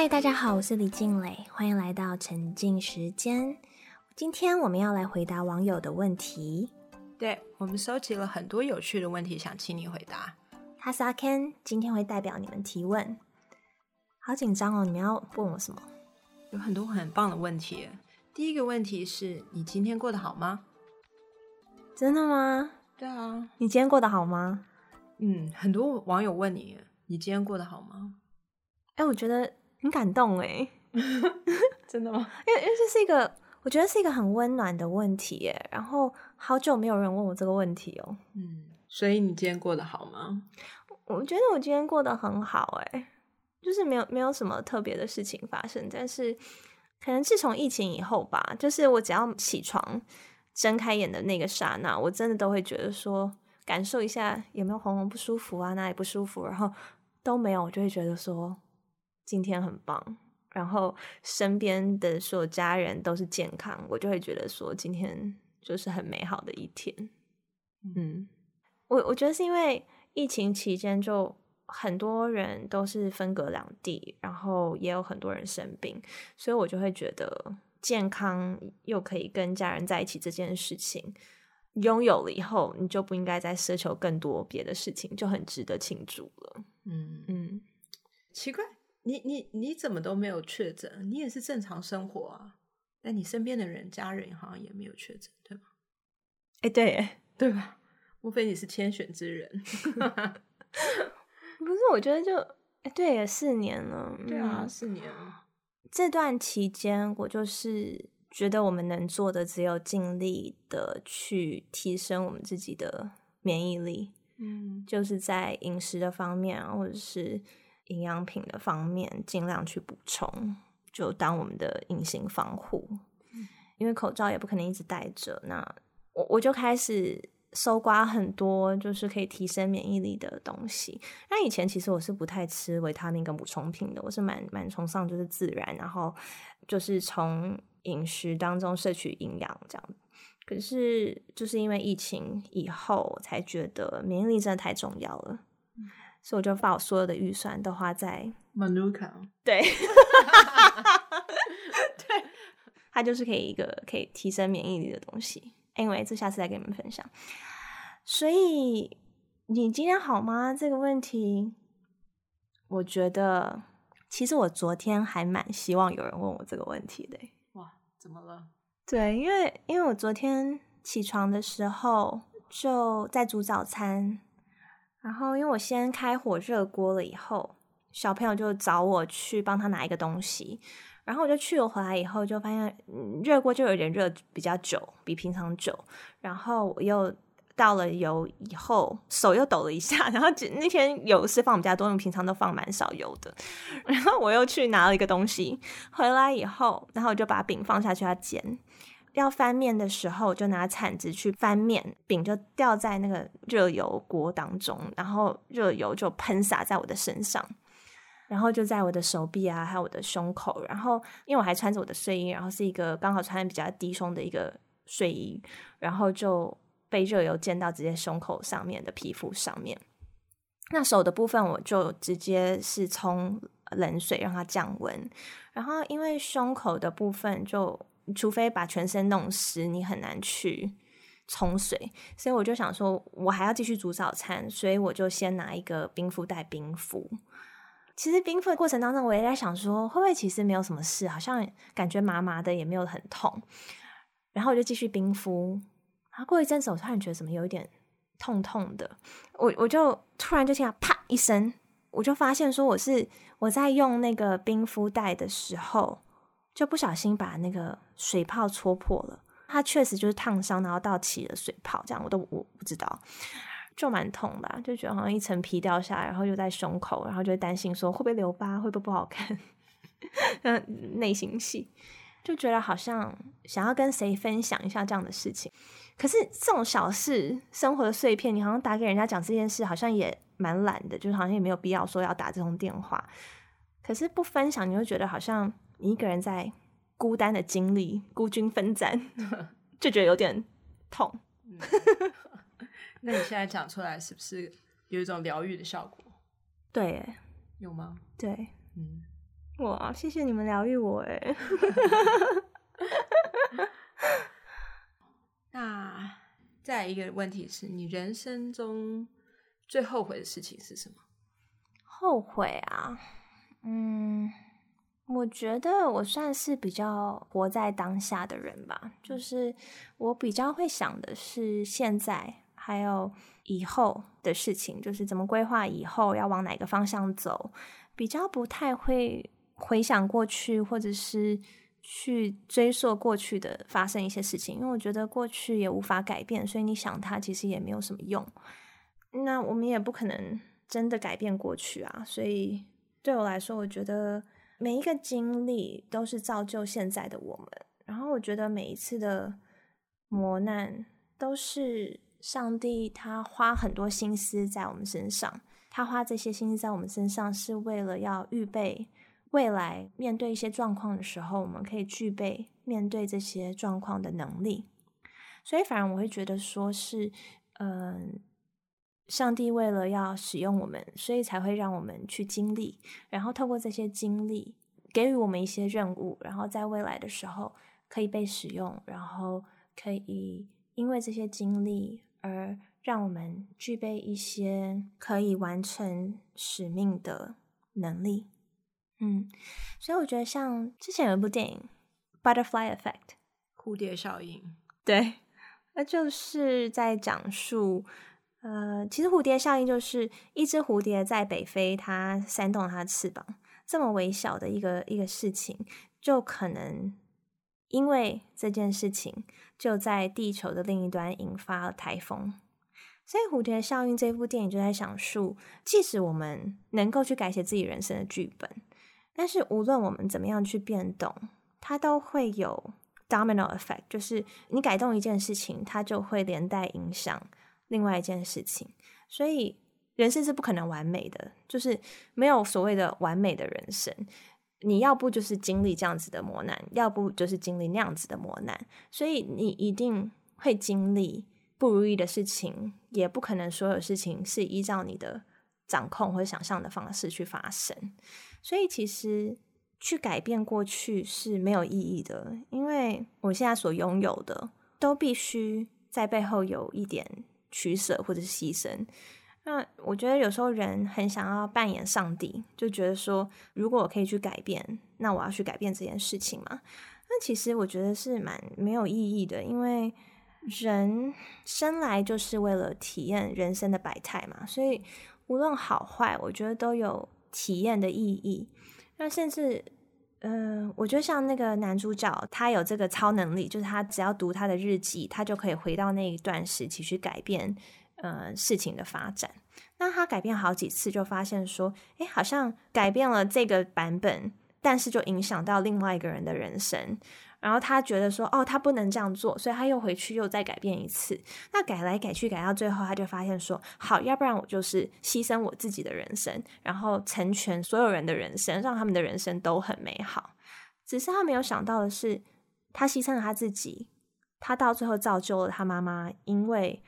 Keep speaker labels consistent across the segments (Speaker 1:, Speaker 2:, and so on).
Speaker 1: 嗨，大家好，我是李静蕾，欢迎来到沉浸时间。今天我们要来回答网友的问题。
Speaker 2: 对我们收集了很多有趣的问题，想请你回答。
Speaker 1: 他是阿 Ken，今天会代表你们提问。好紧张哦，你们要问我什么？
Speaker 2: 有很多很棒的问题。第一个问题是你今天过得好吗？
Speaker 1: 真的吗？
Speaker 2: 对啊，
Speaker 1: 你今天过得好吗？
Speaker 2: 嗯，很多网友问你，你今天过得好吗？
Speaker 1: 哎，我觉得很感动哎，
Speaker 2: 真的吗？
Speaker 1: 因为因为这是一个，我觉得是一个很温暖的问题耶。然后好久没有人问我这个问题哦。
Speaker 2: 嗯，所以你今天过得好吗？
Speaker 1: 我觉得我今天过得很好哎，就是没有没有什么特别的事情发生，但是可能自从疫情以后吧，就是我只要起床睁开眼的那个刹那，我真的都会觉得说。感受一下有没有喉咙不舒服啊，哪里不舒服，然后都没有，我就会觉得说今天很棒。然后身边的所有家人都是健康，我就会觉得说今天就是很美好的一天。嗯，我我觉得是因为疫情期间就很多人都是分隔两地，然后也有很多人生病，所以我就会觉得健康又可以跟家人在一起这件事情。拥有了以后，你就不应该再奢求更多别的事情，就很值得庆祝了。嗯
Speaker 2: 嗯，奇怪，你你你怎么都没有确诊？你也是正常生活啊，但你身边的人、家人好像也没有确诊，对吗？
Speaker 1: 哎，对，
Speaker 2: 对吧？莫非你是天选之人？
Speaker 1: 不是，我觉得就哎，对，四年了，
Speaker 2: 对啊，四年了。
Speaker 1: 这段期间，我就是。觉得我们能做的只有尽力的去提升我们自己的免疫力，嗯，就是在饮食的方面或者是营养品的方面尽量去补充，就当我们的隐形防护。因为口罩也不可能一直戴着，那我我就开始搜刮很多就是可以提升免疫力的东西。那以前其实我是不太吃维他命跟补充品的，我是蛮蛮崇尚就是自然，然后就是从。饮食当中摄取营养，这样。可是就是因为疫情以后，才觉得免疫力真的太重要了，所以我就把我所有的预算都花在
Speaker 2: Manuka。
Speaker 1: 对，对，它就是可以一个可以提升免疫力的东西。因为这下次再跟你们分享。所以你今天好吗？这个问题，我觉得其实我昨天还蛮希望有人问我这个问题的。
Speaker 2: 哇怎么了？
Speaker 1: 对，因为因为我昨天起床的时候就在煮早餐，然后因为我先开火热锅了以后，小朋友就找我去帮他拿一个东西，然后我就去了回来以后就发现热锅就有点热比较久，比平常久，然后我又。倒了油以后，手又抖了一下，然后那天油是放比较多，因为平常都放蛮少油的。然后我又去拿了一个东西回来以后，然后我就把饼放下去要煎。要翻面的时候，就拿铲子去翻面，饼就掉在那个热油锅当中，然后热油就喷洒在我的身上，然后就在我的手臂啊，还有我的胸口。然后因为我还穿着我的睡衣，然后是一个刚好穿的比较低胸的一个睡衣，然后就。被热油溅到直接胸口上面的皮肤上面，那手的部分我就直接是冲冷水让它降温，然后因为胸口的部分就除非把全身弄湿，你很难去冲水，所以我就想说我还要继续煮早餐，所以我就先拿一个冰敷袋冰敷。其实冰敷的过程当中，我也在想说会不会其实没有什么事，好像感觉麻麻的也没有很痛，然后我就继续冰敷。然后过一阵子，我突然觉得怎么有一点痛痛的，我我就突然就听到啪一声，我就发现说我是我在用那个冰敷袋的时候，就不小心把那个水泡戳破了。它确实就是烫伤，然后到起了水泡，这样我都我不知道，就蛮痛的，就觉得好像一层皮掉下来，然后又在胸口，然后就会担心说会不会留疤，会不会不好看，嗯，内心戏，就觉得好像想要跟谁分享一下这样的事情。可是这种小事、生活的碎片，你好像打给人家讲这件事，好像也蛮懒的，就是好像也没有必要说要打这通电话。可是不分享，你会觉得好像你一个人在孤单的经历、孤军奋战，就觉得有点痛。
Speaker 2: 那你现在讲出来，是不是有一种疗愈的效果？
Speaker 1: 对，
Speaker 2: 有吗？
Speaker 1: 对，嗯，哇，谢谢你们疗愈我哎。
Speaker 2: 那再一个问题是你人生中最后悔的事情是什么？
Speaker 1: 后悔啊，嗯，我觉得我算是比较活在当下的人吧，就是我比较会想的是现在还有以后的事情，就是怎么规划以后要往哪个方向走，比较不太会回想过去或者是。去追溯过去的发生一些事情，因为我觉得过去也无法改变，所以你想它其实也没有什么用。那我们也不可能真的改变过去啊，所以对我来说，我觉得每一个经历都是造就现在的我们。然后我觉得每一次的磨难都是上帝他花很多心思在我们身上，他花这些心思在我们身上是为了要预备。未来面对一些状况的时候，我们可以具备面对这些状况的能力。所以，反而我会觉得说是，嗯，上帝为了要使用我们，所以才会让我们去经历，然后透过这些经历，给予我们一些任务，然后在未来的时候可以被使用，然后可以因为这些经历而让我们具备一些可以完成使命的能力。嗯，所以我觉得像之前有一部电影《Butterfly Effect》
Speaker 2: 蝴蝶效应，
Speaker 1: 对，那就是在讲述，呃，其实蝴蝶效应就是一只蝴蝶在北非，它扇动它的翅膀，这么微小的一个一个事情，就可能因为这件事情，就在地球的另一端引发了台风。所以蝴蝶效应这部电影就在讲述，即使我们能够去改写自己人生的剧本。但是无论我们怎么样去变动，它都会有 domino effect，就是你改动一件事情，它就会连带影响另外一件事情。所以人生是不可能完美的，就是没有所谓的完美的人生。你要不就是经历这样子的磨难，要不就是经历那样子的磨难。所以你一定会经历不如意的事情，也不可能所有事情是依照你的掌控或者想象的方式去发生。所以其实去改变过去是没有意义的，因为我现在所拥有的都必须在背后有一点取舍或者是牺牲。那我觉得有时候人很想要扮演上帝，就觉得说，如果我可以去改变，那我要去改变这件事情嘛？那其实我觉得是蛮没有意义的，因为人生来就是为了体验人生的百态嘛，所以无论好坏，我觉得都有。体验的意义，那甚至，嗯，我觉得像那个男主角，他有这个超能力，就是他只要读他的日记，他就可以回到那一段时期去改变，呃，事情的发展。那他改变好几次，就发现说，哎，好像改变了这个版本，但是就影响到另外一个人的人生。然后他觉得说，哦，他不能这样做，所以他又回去又再改变一次。那改来改去，改到最后，他就发现说，好，要不然我就是牺牲我自己的人生，然后成全所有人的人生，让他们的人生都很美好。只是他没有想到的是，他牺牲了他自己，他到最后造就了他妈妈，因为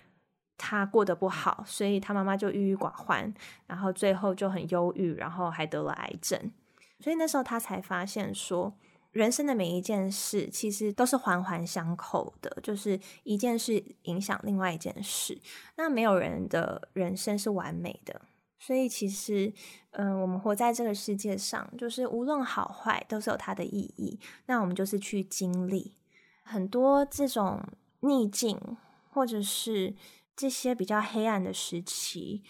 Speaker 1: 他过得不好，所以他妈妈就郁郁寡欢，然后最后就很忧郁，然后还得了癌症。所以那时候他才发现说。人生的每一件事其实都是环环相扣的，就是一件事影响另外一件事。那没有人的人生是完美的，所以其实，嗯，我们活在这个世界上，就是无论好坏都是有它的意义。那我们就是去经历很多这种逆境，或者是这些比较黑暗的时期，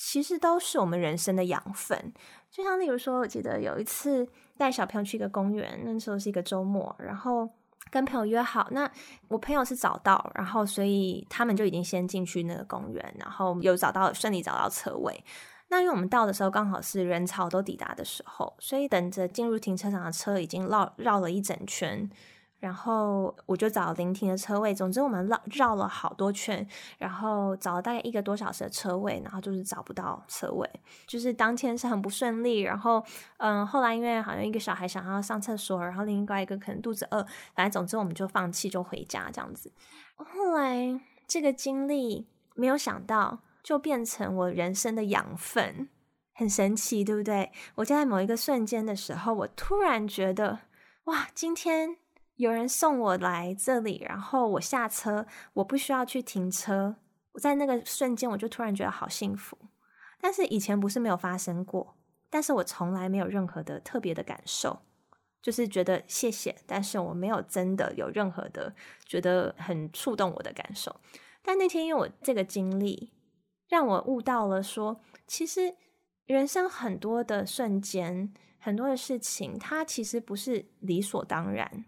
Speaker 1: 其实都是我们人生的养分。就像例如说，我记得有一次。带小朋友去一个公园，那时候是一个周末，然后跟朋友约好。那我朋友是早到，然后所以他们就已经先进去那个公园，然后有找到顺利找到车位。那因为我们到的时候刚好是人潮都抵达的时候，所以等着进入停车场的车已经绕绕了一整圈。然后我就找临停的车位，总之我们绕绕了好多圈，然后找了大概一个多小时的车位，然后就是找不到车位，就是当天是很不顺利。然后，嗯，后来因为好像一个小孩想要上厕所，然后另外一个可能肚子饿，反正总之我们就放弃，就回家这样子。后来这个经历没有想到，就变成我人生的养分。很神奇，对不对？我就在某一个瞬间的时候，我突然觉得，哇，今天有人送我来这里，然后我下车，我不需要去停车。我在那个瞬间，我就突然觉得好幸福。但是以前不是没有发生过，但是我从来没有任何的特别的感受，就是觉得谢谢，但是我没有真的有任何的觉得很触动我的感受。但那天因为我这个经历，让我悟到了说，其实人生很多的瞬间，很多的事情，它其实不是理所当然。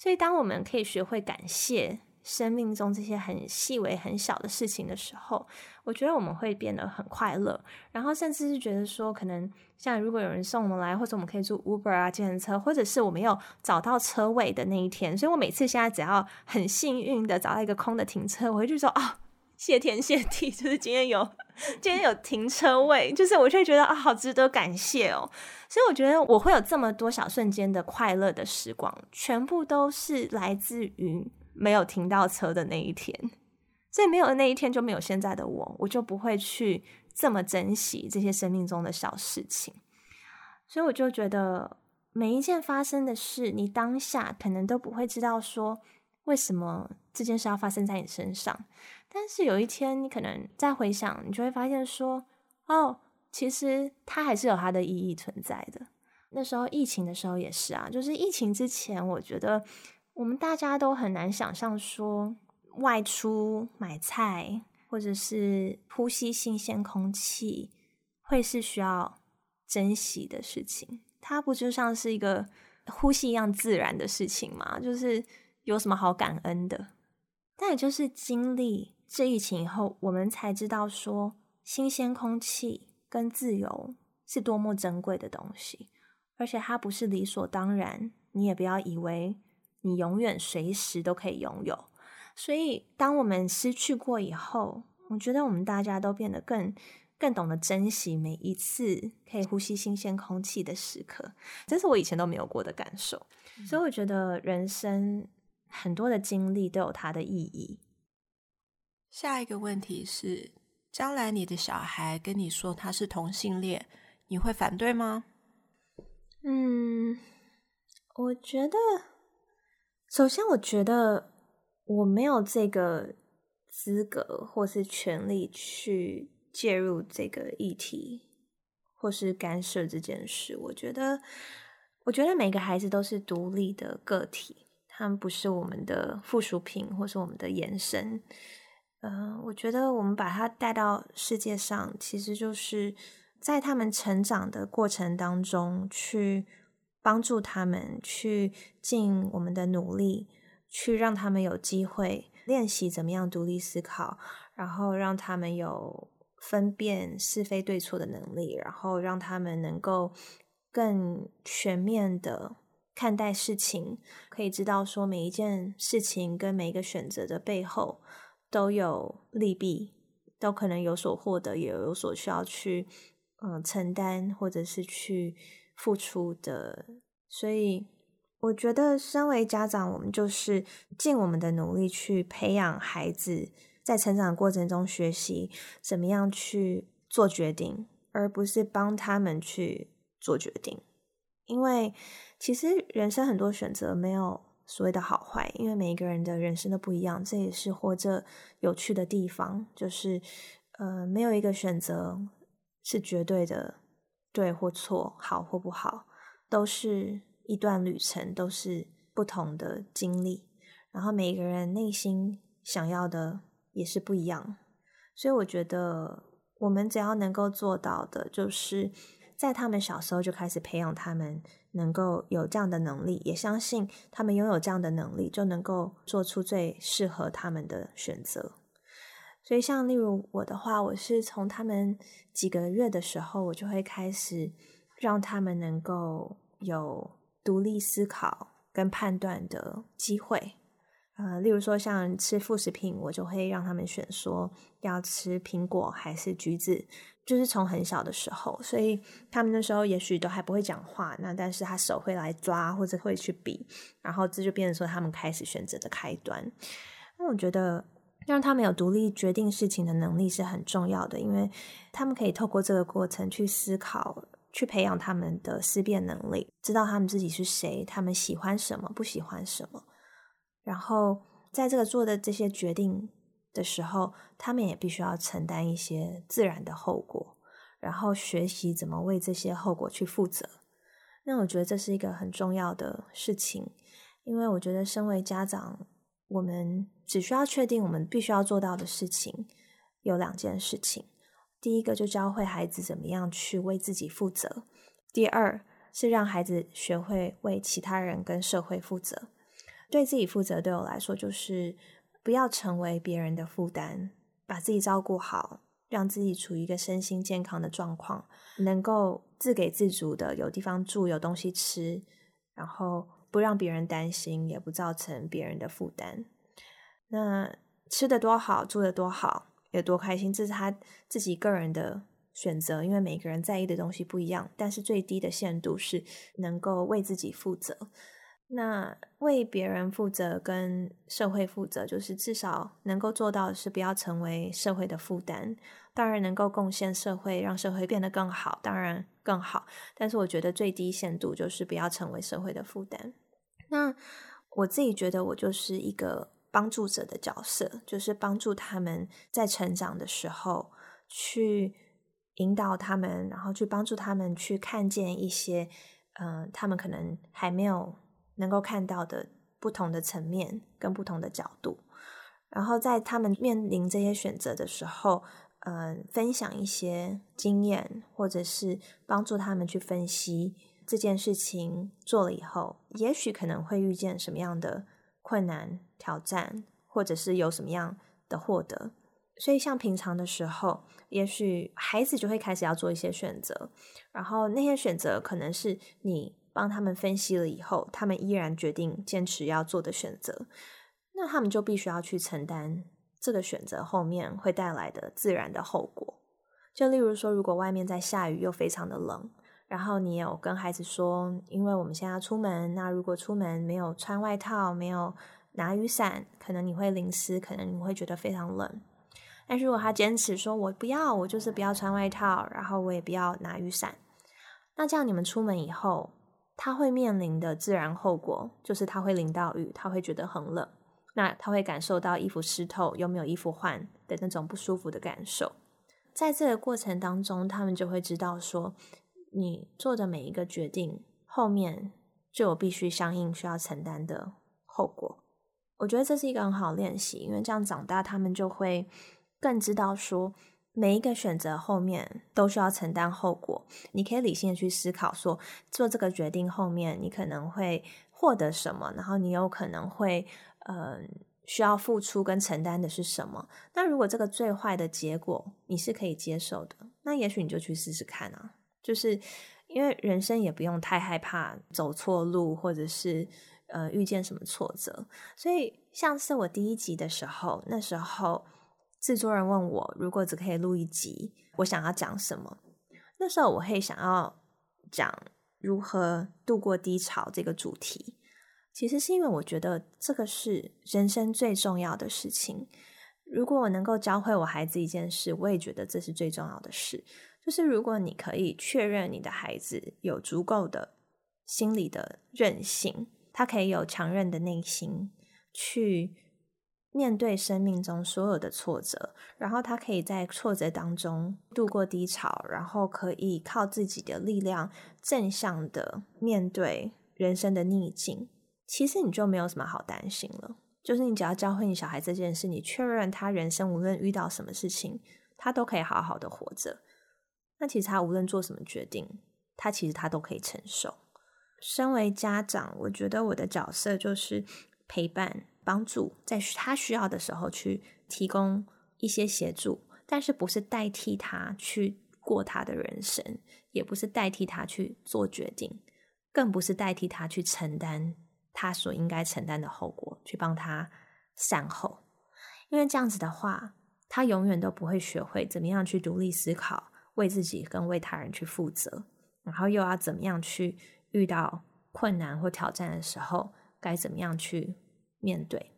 Speaker 1: 所以当我们可以学会感谢。生命中这些很细微、很小的事情的时候，我觉得我们会变得很快乐。然后甚至是觉得说，可能像如果有人送我们来，或者我们可以坐 Uber 啊、计程车，或者是我们有找到车位的那一天。所以我每次现在只要很幸运的找到一个空的停车，我会就说啊，谢天谢地，就是今天有今天有停车位，就是我就会觉得啊，好值得感谢哦。所以我觉得我会有这么多小瞬间的快乐的时光，全部都是来自于。没有停到车的那一天，所以没有那一天就没有现在的我，我就不会去这么珍惜这些生命中的小事情。所以我就觉得每一件发生的事，你当下可能都不会知道说为什么这件事要发生在你身上，但是有一天你可能再回想，你就会发现说，哦，其实它还是有它的意义存在的。那时候疫情的时候也是啊，就是疫情之前，我觉得。我们大家都很难想象说外出买菜或者是呼吸新鲜空气会是需要珍惜的事情。它不就像是一个呼吸一样自然的事情吗？就是有什么好感恩的？但也就是经历这疫情以后，我们才知道说新鲜空气跟自由是多么珍贵的东西，而且它不是理所当然。你也不要以为。你永远随时都可以拥有，所以当我们失去过以后，我觉得我们大家都变得更更懂得珍惜每一次可以呼吸新鲜空气的时刻，这是我以前都没有过的感受。所以我觉得人生很多的经历都有它的意义。
Speaker 2: 下一个问题是：将来你的小孩跟你说他是同性恋，你会反对吗？
Speaker 1: 嗯，我觉得。首先，我觉得我没有这个资格或是权利去介入这个议题，或是干涉这件事。我觉得，我觉得每个孩子都是独立的个体，他们不是我们的附属品，或是我们的延伸。嗯，我觉得我们把他带到世界上，其实就是在他们成长的过程当中去。帮助他们去尽我们的努力，去让他们有机会练习怎么样独立思考，然后让他们有分辨是非对错的能力，然后让他们能够更全面的看待事情，可以知道说每一件事情跟每一个选择的背后都有利弊，都可能有所获得，也有所需要去嗯承担，或者是去。付出的，所以我觉得，身为家长，我们就是尽我们的努力去培养孩子，在成长过程中学习怎么样去做决定，而不是帮他们去做决定。因为其实人生很多选择没有所谓的好坏，因为每一个人的人生都不一样，这也是活着有趣的地方。就是呃，没有一个选择是绝对的。对或错，好或不好，都是一段旅程，都是不同的经历。然后每个人内心想要的也是不一样，所以我觉得我们只要能够做到的，就是在他们小时候就开始培养他们能够有这样的能力，也相信他们拥有这样的能力，就能够做出最适合他们的选择。所以，像例如我的话，我是从他们几个月的时候，我就会开始让他们能够有独立思考跟判断的机会。呃，例如说像吃副食品，我就会让他们选说要吃苹果还是橘子，就是从很小的时候，所以他们那时候也许都还不会讲话，那但是他手会来抓或者会去比，然后这就变成说他们开始选择的开端。那我觉得。让他们有独立决定事情的能力是很重要的，因为他们可以透过这个过程去思考，去培养他们的思辨能力，知道他们自己是谁，他们喜欢什么，不喜欢什么。然后在这个做的这些决定的时候，他们也必须要承担一些自然的后果，然后学习怎么为这些后果去负责。那我觉得这是一个很重要的事情，因为我觉得身为家长，我们只需要确定我们必须要做到的事情有两件事情。第一个就教会孩子怎么样去为自己负责；第二是让孩子学会为其他人跟社会负责。对自己负责，对我来说就是不要成为别人的负担，把自己照顾好，让自己处于一个身心健康的状况，能够自给自足的有地方住、有东西吃，然后不让别人担心，也不造成别人的负担。那吃的多好，住的多好，有多开心，这是他自己个人的选择，因为每个人在意的东西不一样。但是最低的限度是能够为自己负责。那为别人负责跟社会负责，就是至少能够做到的是不要成为社会的负担。当然能够贡献社会，让社会变得更好，当然更好。但是我觉得最低限度就是不要成为社会的负担。那我自己觉得我就是一个帮助者的角色，就是帮助他们在成长的时候去引导他们，然后去帮助他们去看见一些，嗯，他们可能还没有。能够看到的不同的层面跟不同的角度，然后在他们面临这些选择的时候，嗯，分享一些经验，或者是帮助他们去分析这件事情做了以后，也许可能会遇见什么样的困难挑战，或者是有什么样的获得。所以，像平常的时候，也许孩子就会开始要做一些选择，然后那些选择可能是你。帮他们分析了以后，他们依然决定坚持要做的选择，那他们就必须要去承担这个选择后面会带来的自然的后果。就例如说，如果外面在下雨又非常的冷，然后你有跟孩子说，因为我们现在要出门，那如果出门没有穿外套，没有拿雨伞，可能你会淋湿，可能你会觉得非常冷。但是如果他坚持说，我不要，我就是不要穿外套，然后我也不要拿雨伞，那这样你们出门以后。他会面临的自然后果就是他会淋到雨，他会觉得很冷，那他会感受到衣服湿透又没有衣服换的那种不舒服的感受。在这个过程当中，他们就会知道说，你做的每一个决定后面就有必须相应需要承担的后果。我觉得这是一个很好练习，因为这样长大，他们就会更知道说。每一个选择后面都需要承担后果，你可以理性的去思考，说做这个决定后面你可能会获得什么，然后你有可能会嗯需要付出跟承担的是什么。那如果这个最坏的结果你是可以接受的，那也许你就去试试看啊。就是因为人生也不用太害怕走错路，或者是呃遇见什么挫折。所以像是我第一集的时候，那时候。制作人问我，如果只可以录一集，我想要讲什么？那时候我会想要讲如何度过低潮这个主题。其实是因为我觉得这个是人生最重要的事情。如果我能够教会我孩子一件事，我也觉得这是最重要的事。就是如果你可以确认你的孩子有足够的心理的韧性，他可以有强韧的内心去。面对生命中所有的挫折，然后他可以在挫折当中度过低潮，然后可以靠自己的力量正向的面对人生的逆境。其实你就没有什么好担心了。就是你只要教会你小孩这件事，你确认他人生无论遇到什么事情，他都可以好好的活着。那其实他无论做什么决定，他其实他都可以承受。身为家长，我觉得我的角色就是陪伴。帮助在他需要的时候去提供一些协助，但是不是代替他去过他的人生，也不是代替他去做决定，更不是代替他去承担他所应该承担的后果，去帮他善后。因为这样子的话，他永远都不会学会怎么样去独立思考，为自己跟为他人去负责，然后又要怎么样去遇到困难或挑战的时候，该怎么样去。面对，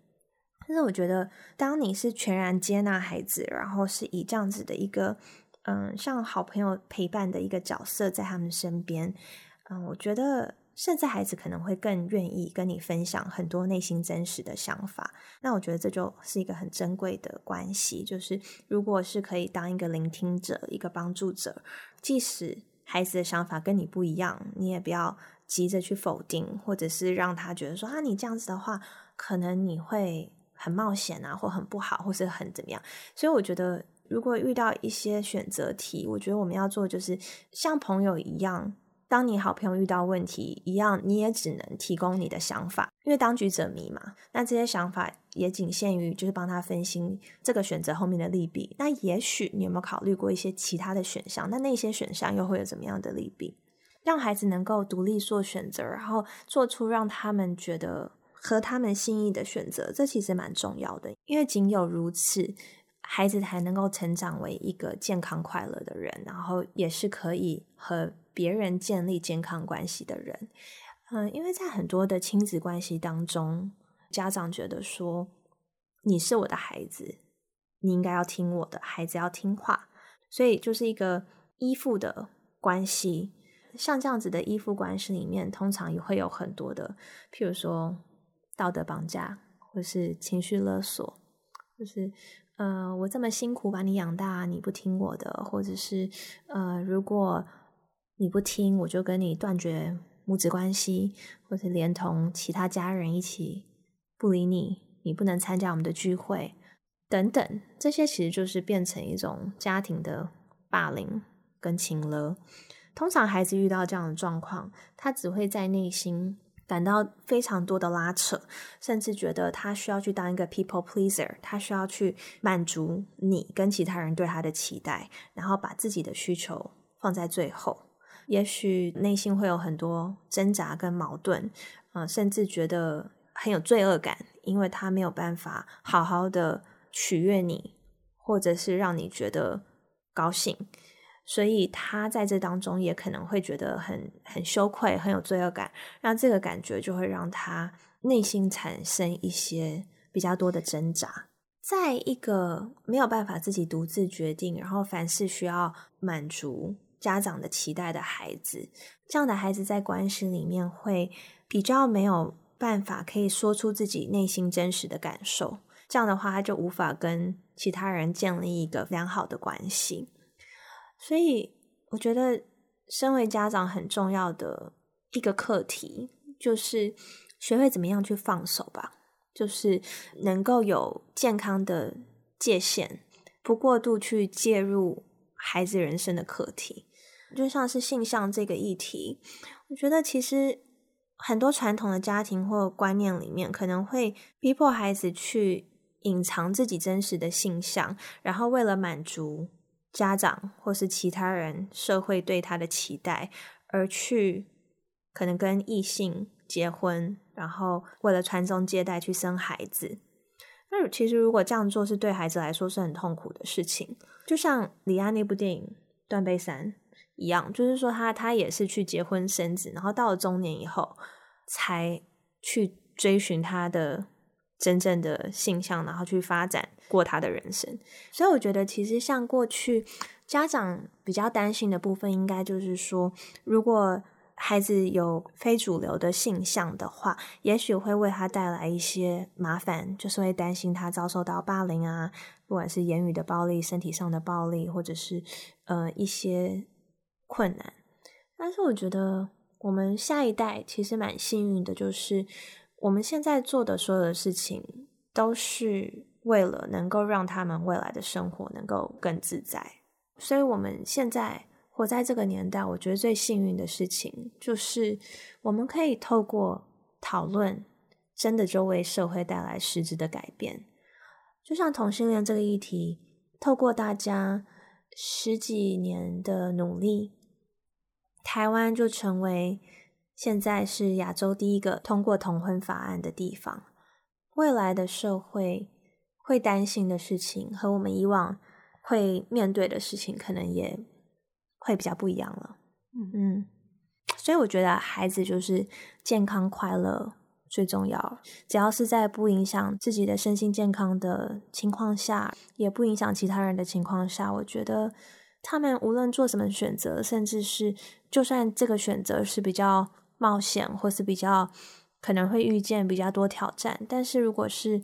Speaker 1: 但是我觉得，当你是全然接纳孩子，然后是以这样子的一个，嗯，像好朋友陪伴的一个角色在他们身边，嗯，我觉得甚至孩子可能会更愿意跟你分享很多内心真实的想法。那我觉得这就是一个很珍贵的关系，就是如果是可以当一个聆听者、一个帮助者，即使孩子的想法跟你不一样，你也不要急着去否定，或者是让他觉得说啊，你这样子的话，可能你会。很冒险啊，或很不好，或是很怎么样？所以我觉得，如果遇到一些选择题，我觉得我们要做就是像朋友一样，当你好朋友遇到问题一样，你也只能提供你的想法，因为当局者迷嘛。那这些想法也仅限于就是帮他分析这个选择后面的利弊。那也许你有没有考虑过一些其他的选项？那那些选项又会有怎么样的利弊？让孩子能够独立做选择，然后做出让他们觉得。和他们心意的选择，这其实蛮重要的，因为仅有如此，孩子才能够成长为一个健康快乐的人，然后也是可以和别人建立健康关系的人。嗯，因为在很多的亲子关系当中，家长觉得说你是我的孩子，你应该要听我的，孩子要听话，所以就是一个依附的关系。像这样子的依附关系里面，通常也会有很多的，譬如说。道德绑架，或是情绪勒索，就是呃，我这么辛苦把你养大，你不听我的，或者是呃，如果你不听，我就跟你断绝母子关系，或者连同其他家人一起不理你，你不能参加我们的聚会，等等，这些其实就是变成一种家庭的霸凌跟情勒。通常孩子遇到这样的状况，他只会在内心。感到非常多的拉扯，甚至觉得他需要去当一个 people pleaser，他需要去满足你跟其他人对他的期待，然后把自己的需求放在最后。也许内心会有很多挣扎跟矛盾，嗯，甚至觉得很有罪恶感，因为他没有办法好好的取悦你，或者是让你觉得高兴。所以他在这当中也可能会觉得很很羞愧，很有罪恶感，那这个感觉就会让他内心产生一些比较多的挣扎。在一个没有办法自己独自决定，然后凡事需要满足家长的期待的孩子，这样的孩子在关系里面会比较没有办法可以说出自己内心真实的感受。这样的话，他就无法跟其他人建立一个良好的关系。所以，我觉得身为家长很重要的一个课题，就是学会怎么样去放手吧，就是能够有健康的界限，不过度去介入孩子人生的课题。就像是性向这个议题，我觉得其实很多传统的家庭或观念里面，可能会逼迫孩子去隐藏自己真实的性向，然后为了满足。家长或是其他人社会对他的期待，而去可能跟异性结婚，然后为了传宗接代去生孩子。那其实如果这样做是对孩子来说是很痛苦的事情，就像李安那部电影《断背山》一样，就是说他他也是去结婚生子，然后到了中年以后才去追寻他的。真正的性向，然后去发展过他的人生。所以我觉得，其实像过去家长比较担心的部分，应该就是说，如果孩子有非主流的性向的话，也许会为他带来一些麻烦，就是会担心他遭受到霸凌啊，不管是言语的暴力、身体上的暴力，或者是呃一些困难。但是我觉得，我们下一代其实蛮幸运的，就是。我们现在做的所有的事情，都是为了能够让他们未来的生活能够更自在。所以，我们现在活在这个年代，我觉得最幸运的事情，就是我们可以透过讨论，真的就为社会带来实质的改变。就像同性恋这个议题，透过大家十几年的努力，台湾就成为。现在是亚洲第一个通过同婚法案的地方。未来的社会会担心的事情，和我们以往会面对的事情，可能也会比较不一样了。嗯嗯，所以我觉得孩子就是健康快乐最重要。只要是在不影响自己的身心健康的情况下，也不影响其他人的情况下，我觉得他们无论做什么选择，甚至是就算这个选择是比较冒险，或是比较可能会遇见比较多挑战，但是如果是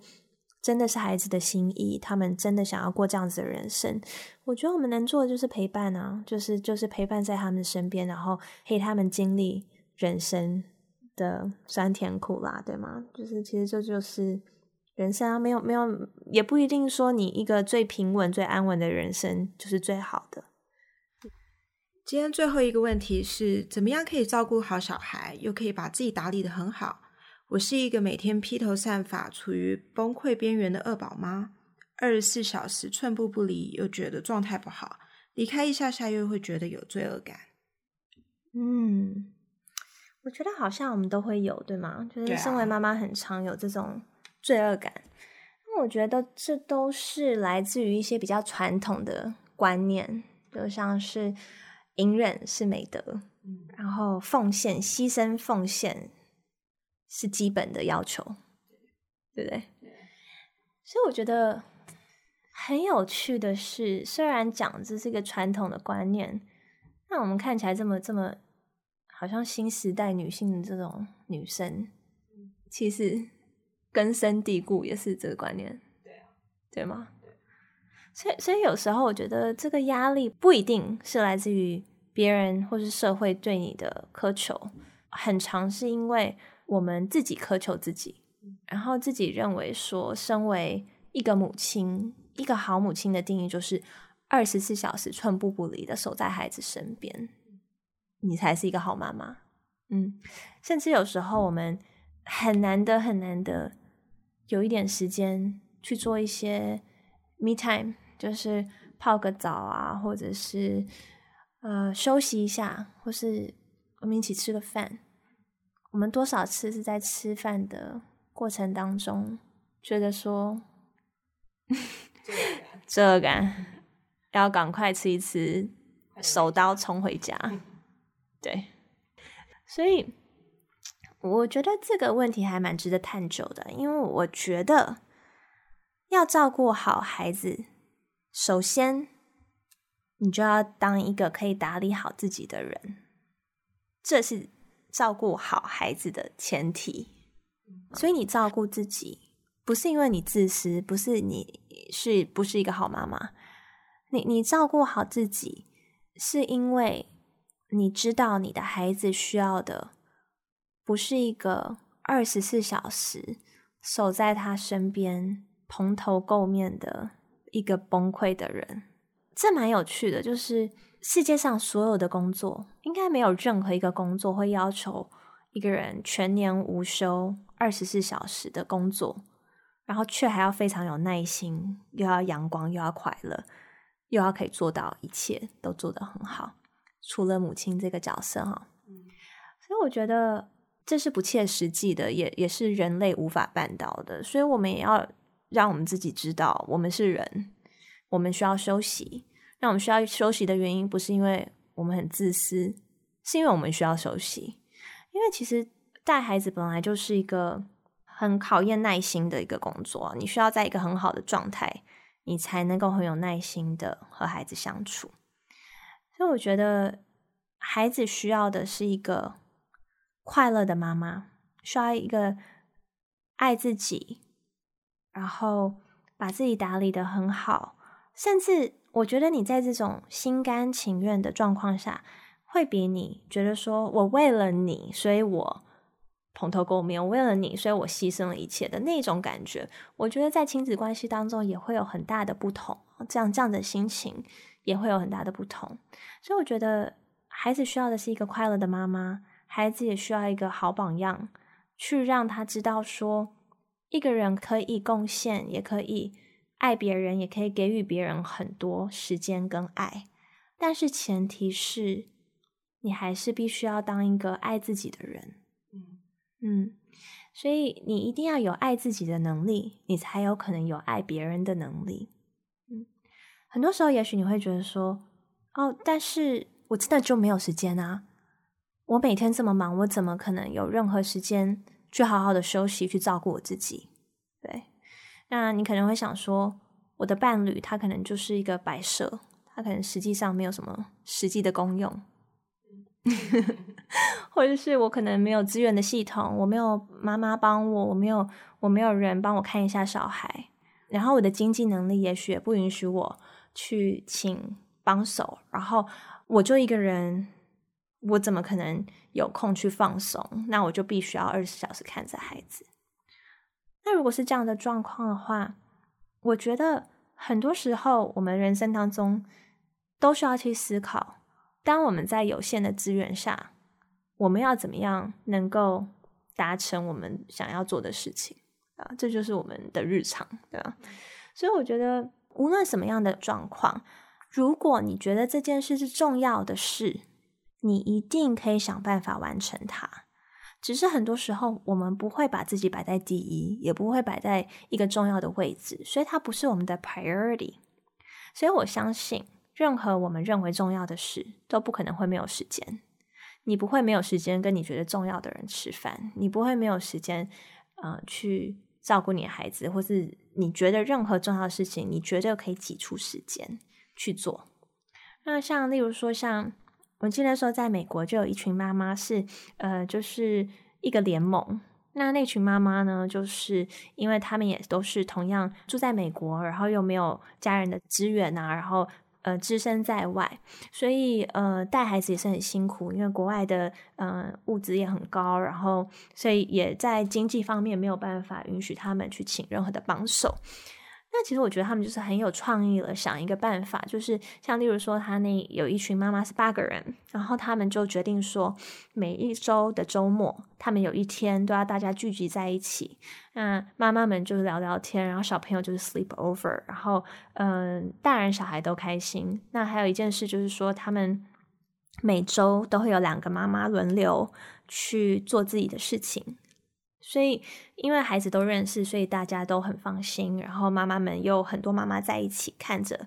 Speaker 1: 真的是孩子的心意，他们真的想要过这样子的人生，我觉得我们能做的就是陪伴啊，就是就是陪伴在他们身边，然后陪他们经历人生的酸甜苦辣，对吗？就是其实这就是人生啊，没有没有，也不一定说你一个最平稳、最安稳的人生就是最好的。
Speaker 2: 今天最后一个问题是，怎么样可以照顾好小孩，又可以把自己打理的很好？我是一个每天披头散发、处于崩溃边缘的二宝妈，二十四小时寸步不离，又觉得状态不好，离开一下下又会觉得有罪恶感。
Speaker 1: 嗯，我觉得好像我们都会有，对吗？就是身为妈妈，很常有这种罪恶感。那我觉得这都是来自于一些比较传统的观念，就像是隐忍是美德，然后奉献、牺牲、奉献。是基本的要求，对不对？所以我觉得很有趣的是，虽然讲这是一个传统的观念，那我们看起来这么这么，好像新时代女性的这种女生，其实根深蒂固也是这个观念，
Speaker 2: 对啊，
Speaker 1: 对吗？所以，所以有时候我觉得这个压力不一定是来自于别人或是社会对你的苛求，很常是因为。我们自己苛求自己，然后自己认为说，身为一个母亲，一个好母亲的定义就是二十四小时寸步不离的守在孩子身边，你才是一个好妈妈。嗯，甚至有时候我们很难得很难得有一点时间去做一些 me time，就是泡个澡啊，或者是呃休息一下，或是我们一起吃个饭。我们多少次是在吃饭的过程当中，觉得说，这感要赶快吃一吃，手刀冲回家。对，所以我觉得这个问题还蛮值得探究的，因为我觉得要照顾好孩子，首先你就要当一个可以打理好自己的人，这是。照顾好孩子的前提，所以你照顾自己，不是因为你自私，不是你是不是一个好妈妈？你你照顾好自己，是因为你知道你的孩子需要的，不是一个二十四小时守在他身边、蓬头垢面的一个崩溃的人。这蛮有趣的，就是世界上所有的工作，应该没有任何一个工作会要求一个人全年无休、二十四小时的工作，然后却还要非常有耐心，又要阳光，又要快乐，又要可以做到一切都做得很好。除了母亲这个角色，哈，所以我觉得这是不切实际的，也也是人类无法办到的。所以我们也要让我们自己知道，我们是人，我们需要休息。那我们需要休息的原因，不是因为我们很自私，是因为我们需要休息。因为其实带孩子本来就是一个很考验耐心的一个工作，你需要在一个很好的状态，你才能够很有耐心的和孩子相处。所以我觉得孩子需要的是一个快乐的妈妈，需要一个爱自己，然后把自己打理的很好，甚至。我觉得你在这种心甘情愿的状况下，会比你觉得说我为了你，所以我蓬头垢面；我为了你，所以我牺牲了一切的那种感觉，我觉得在亲子关系当中也会有很大的不同。这样这样的心情也会有很大的不同。所以我觉得孩子需要的是一个快乐的妈妈，孩子也需要一个好榜样，去让他知道说，一个人可以贡献，也可以。爱别人也可以给予别人很多时间跟爱，但是前提是你还是必须要当一个爱自己的人。嗯嗯，所以你一定要有爱自己的能力，你才有可能有爱别人的能力。嗯，很多时候也许你会觉得说，哦，但是我真的就没有时间啊！我每天这么忙，我怎么可能有任何时间去好好的休息，去照顾我自己。对，那你可能会想说，我的伴侣他可能就是一个摆设，他可能实际上没有什么实际的功用，或者是我可能没有资源的系统，我没有妈妈帮我，我没有我没有人帮我看一下小孩，然后我的经济能力也许也不允许我去请帮手，然后我就一个人。我怎么可能有空去放松？那我就必须要二十四小时看着孩子。那如果是这样的状况的话，我觉得很多时候我们人生当中都需要去思考：当我们在有限的资源下，我们要怎么样能够达成我们想要做的事情啊？这就是我们的日常，对吧？所以我觉得，无论什么样的状况，如果你觉得这件事是重要的事，你一定可以想办法完成它，只是很多时候我们不会把自己摆在第一，也不会摆在一个重要的位置，所以它不是我们的 priority。所以我相信，任何我们认为重要的事，都不可能会没有时间。你不会没有时间跟你觉得重要的人吃饭，你不会没有时间，呃，去照顾你的孩子，或是你觉得任何重要的事情，你绝对可以挤出时间去做。那像例如说像。我记得说，在美国就有一群妈妈是，呃，就是一个联盟。那那群妈妈呢，就是因为他们也都是同样住在美国，然后又没有家人的支援啊，然后呃，置身在外，所以呃，带孩子也是很辛苦，因为国外的呃物资也很高，然后所以也在经济方面没有办法允许他们去请任何的帮手。那其实我觉得他们就是很有创意了，想一个办法，就是像例如说，他那有一群妈妈是八个人，然后他们就决定说，每一周的周末，他们有一天都要大家聚集在一起，那妈妈们就是聊聊天，然后小朋友就是 sleep over，然后嗯，大人小孩都开心。那还有一件事就是说，他们每周都会有两个妈妈轮流去做自己的事情。所以，因为孩子都认识，所以大家都很放心。然后妈妈们又很多妈妈在一起看着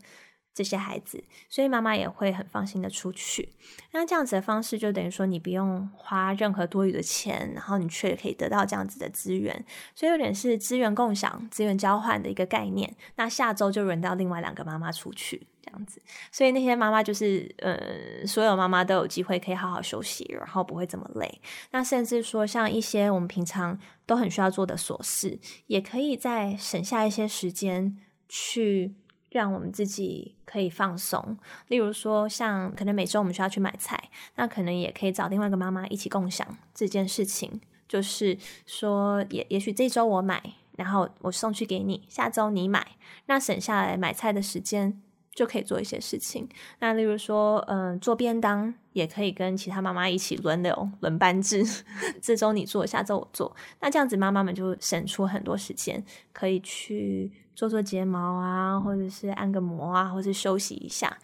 Speaker 1: 这些孩子，所以妈妈也会很放心的出去。那这样子的方式，就等于说你不用花任何多余的钱，然后你却可以得到这样子的资源。所以有点是资源共享、资源交换的一个概念。那下周就轮到另外两个妈妈出去。这样子，所以那些妈妈就是，呃，所有妈妈都有机会可以好好休息，然后不会这么累。那甚至说，像一些我们平常都很需要做的琐事，也可以再省下一些时间去让我们自己可以放松。例如说，像可能每周我们需要去买菜，那可能也可以找另外一个妈妈一起共享这件事情。就是说，也也许这周我买，然后我送去给你，下周你买，那省下来买菜的时间。就可以做一些事情。那例如说，嗯，做便当也可以跟其他妈妈一起轮流轮班制，这周你做，下周我做。那这样子，妈妈们就省出很多时间，可以去做做睫毛啊，或者是按个摩啊，或是休息一下，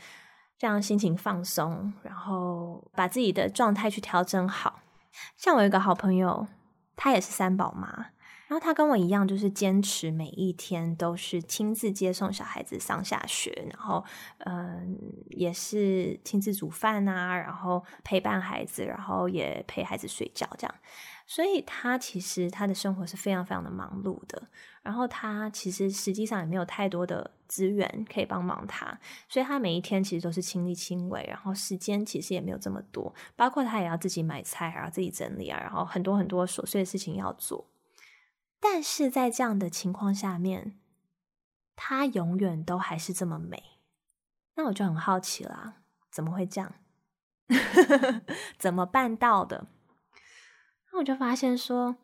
Speaker 1: 这样心情放松，然后把自己的状态去调整好。像我有一个好朋友，她也是三宝妈。然后他跟我一样，就是坚持每一天都是亲自接送小孩子上下学，然后嗯，也是亲自煮饭啊，然后陪伴孩子，然后也陪孩子睡觉，这样。所以他其实他的生活是非常非常的忙碌的。然后他其实实际上也没有太多的资源可以帮忙他，所以他每一天其实都是亲力亲为，然后时间其实也没有这么多，包括他也要自己买菜，还要自己整理啊，然后很多很多琐碎的事情要做。但是在这样的情况下面，她永远都还是这么美。那我就很好奇啦，怎么会这样？怎么办到的？那我就发现说，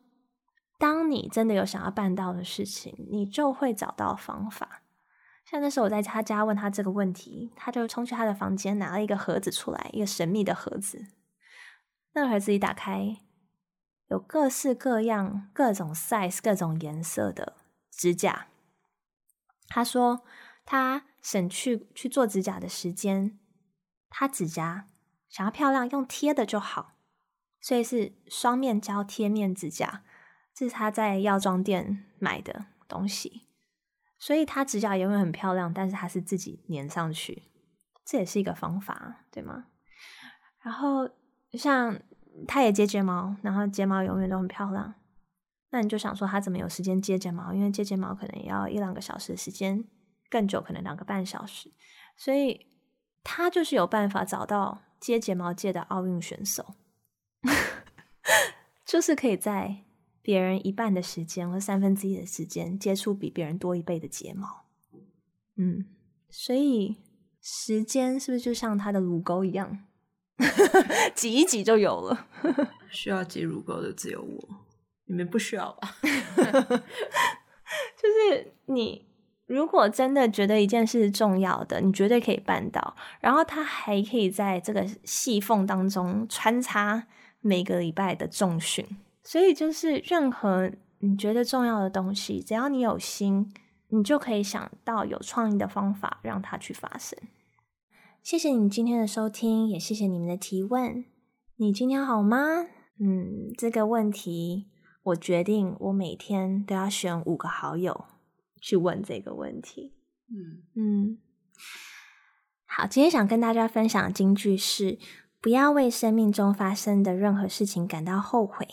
Speaker 1: 当你真的有想要办到的事情，你就会找到方法。像那时候我在他家问他这个问题，他就冲去他的房间拿了一个盒子出来，一个神秘的盒子。那个盒子一打开。有各式各样、各种 size、各种颜色的指甲。他说他省去去做指甲的时间，他指甲想要漂亮，用贴的就好，所以是双面胶贴面指甲。这是他在药妆店买的东西，所以他指甲永远很漂亮，但是他是自己粘上去，这也是一个方法，对吗？然后像。他也接睫毛，然后睫毛永远都很漂亮。那你就想说他怎么有时间接睫毛？因为接睫毛可能也要一两个小时的时间，更久可能两个半小时，所以他就是有办法找到接睫毛界的奥运选手，就是可以在别人一半的时间或三分之一的时间接触比别人多一倍的睫毛。嗯，所以时间是不是就像他的乳沟一样，挤一挤就有了？
Speaker 2: 需要挤乳沟的只有我，你们不需要吧？
Speaker 1: 就是你如果真的觉得一件事是重要的，你绝对可以办到。然后它还可以在这个细缝当中穿插每个礼拜的重训，所以就是任何你觉得重要的东西，只要你有心，你就可以想到有创意的方法让它去发生。谢谢你今天的收听，也谢谢你们的提问。你今天好吗？嗯，这个问题我决定，我每天都要选五个好友去问这个问题。
Speaker 2: 嗯
Speaker 1: 嗯，好，今天想跟大家分享的金句是：不要为生命中发生的任何事情感到后悔。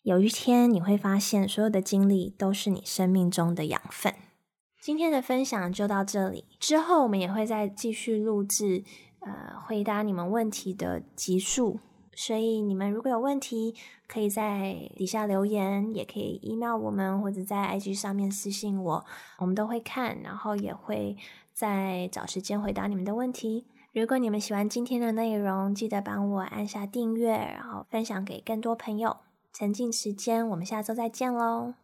Speaker 1: 有一天你会发现，所有的经历都是你生命中的养分。今天的分享就到这里，之后我们也会再继续录制，呃，回答你们问题的集数。所以你们如果有问题，可以在底下留言，也可以 email 我们，或者在 IG 上面私信我，我们都会看，然后也会再找时间回答你们的问题。如果你们喜欢今天的内容，记得帮我按下订阅，然后分享给更多朋友。沉浸时间，我们下周再见喽。